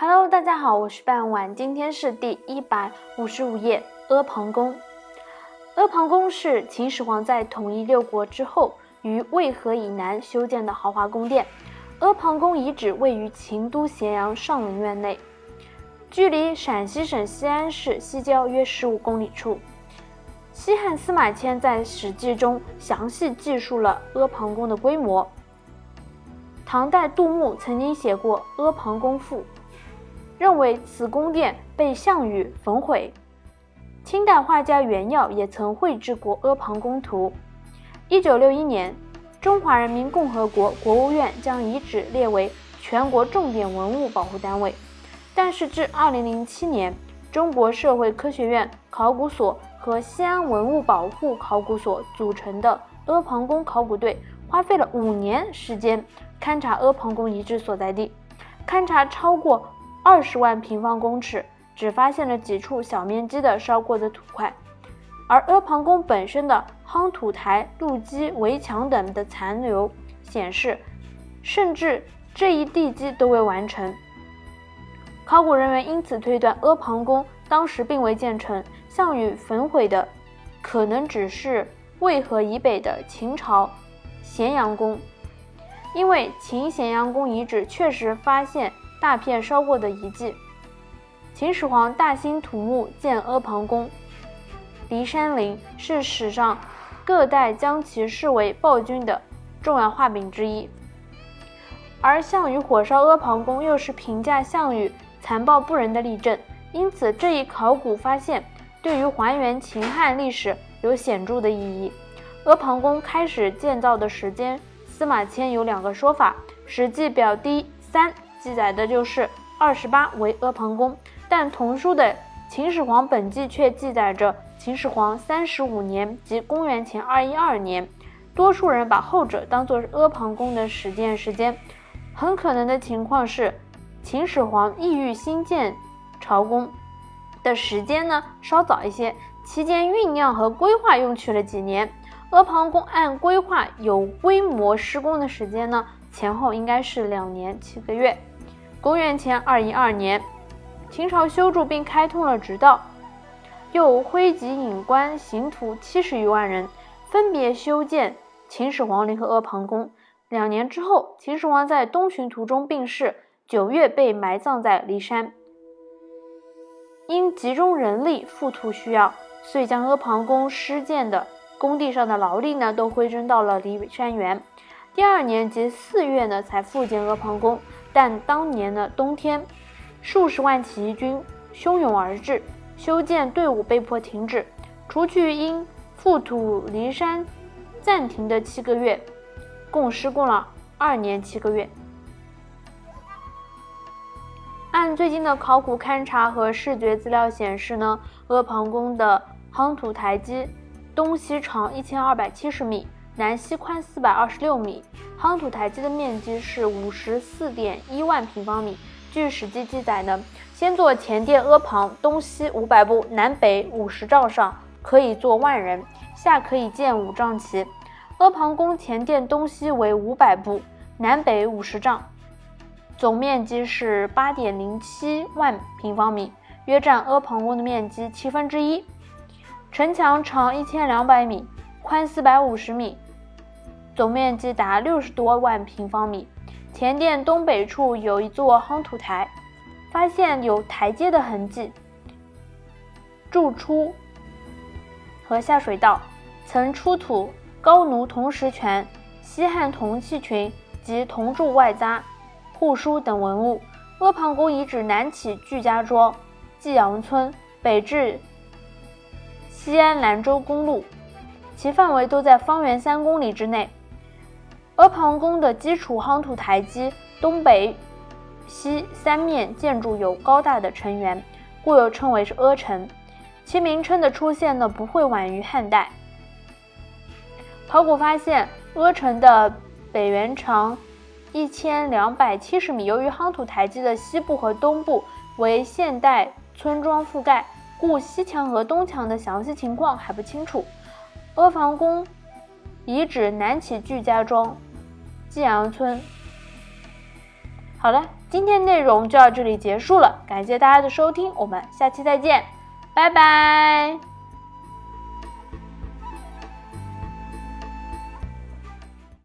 Hello，大家好，我是半晚，今天是第一百五十五页。阿房宫，阿房宫是秦始皇在统一六国之后于渭河以南修建的豪华宫殿。阿房宫遗址位于秦都咸阳上林苑内，距离陕西省西安市西郊约十五公里处。西汉司马迁在《史记》中详细记述了阿房宫的规模。唐代杜牧曾经写过《阿房宫赋》。认为此宫殿被项羽焚毁。清代画家袁耀也曾绘制过阿房宫图。一九六一年，中华人民共和国国务院将遗址列为全国重点文物保护单位。但是至二零零七年，中国社会科学院考古所和西安文物保护考古所组成的阿房宫考古队，花费了五年时间勘察阿房宫遗址所在地，勘察超过。二十万平方公尺，只发现了几处小面积的烧过的土块，而阿房宫本身的夯土台、路基、围墙等的残留显示，甚至这一地基都未完成。考古人员因此推断，阿房宫当时并未建成，项羽焚毁的可能只是渭河以北的秦朝咸阳宫，因为秦咸阳宫遗址确实发现。大片烧过的遗迹。秦始皇大兴土木建阿房宫，骊山陵是史上各代将其视为暴君的重要画饼之一。而项羽火烧阿房宫，又是评价项羽残暴不仁的例证。因此，这一考古发现对于还原秦汉历史有显著的意义。阿房宫开始建造的时间，司马迁有两个说法，《史记》表第三。记载的就是二十八为阿房宫，但同书的《秦始皇本纪》却记载着秦始皇三十五年，即公元前二一二年。多数人把后者当作阿房宫的始建时间。很可能的情况是，秦始皇意欲新建朝宫的时间呢稍早一些，期间酝酿和规划用去了几年。阿房宫按规划有规模施工的时间呢，前后应该是两年七个月。公元前二一二年，秦朝修筑并开通了直道，又挥集引官行徒七十余万人，分别修建秦始皇陵和阿房宫。两年之后，秦始皇在东巡途中病逝，九月被埋葬在骊山。因集中人力覆土需要，遂将阿房宫施建的工地上的劳力呢，都归征到了骊山园。第二年即四月呢，才复建阿房宫。但当年的冬天，数十万起义军汹涌而至，修建队伍被迫停止。除去因覆土离山暂停的七个月，共施工了二年七个月。按最近的考古勘察和视觉资料显示呢，阿房宫的夯土台基东西长一千二百七十米。南西宽四百二十六米，夯土台基的面积是五十四点一万平方米。据《史记》记载呢，先做前殿阿房，东西五百步，南北五十丈上可以坐万人，下可以建五丈旗。阿房宫前殿东西为五百步，南北五十丈，总面积是八点零七万平方米，约占阿房宫的面积七分之一。城墙长一千两百米，宽四百五十米。总面积达六十多万平方米，前殿东北处有一座夯土台，发现有台阶的痕迹，筑出和下水道，曾出土高奴铜石权、西汉铜器群及铜柱外扎、护书等文物。阿房宫遗址南起巨家庄、济阳村，北至西安兰州公路，其范围都在方圆三公里之内。阿房宫的基础夯土台基东北、西三面建筑有高大的城垣，故又称为是阿城。其名称的出现呢，不会晚于汉代。考古发现，阿城的北垣长一千两百七十米。由于夯土台基的西部和东部为现代村庄覆盖，故西墙和东墙的详细情况还不清楚。阿房宫遗址南起巨家庄。济阳村好了，今天内容就到这里结束了，感谢大家的收听，我们下期再见，拜拜。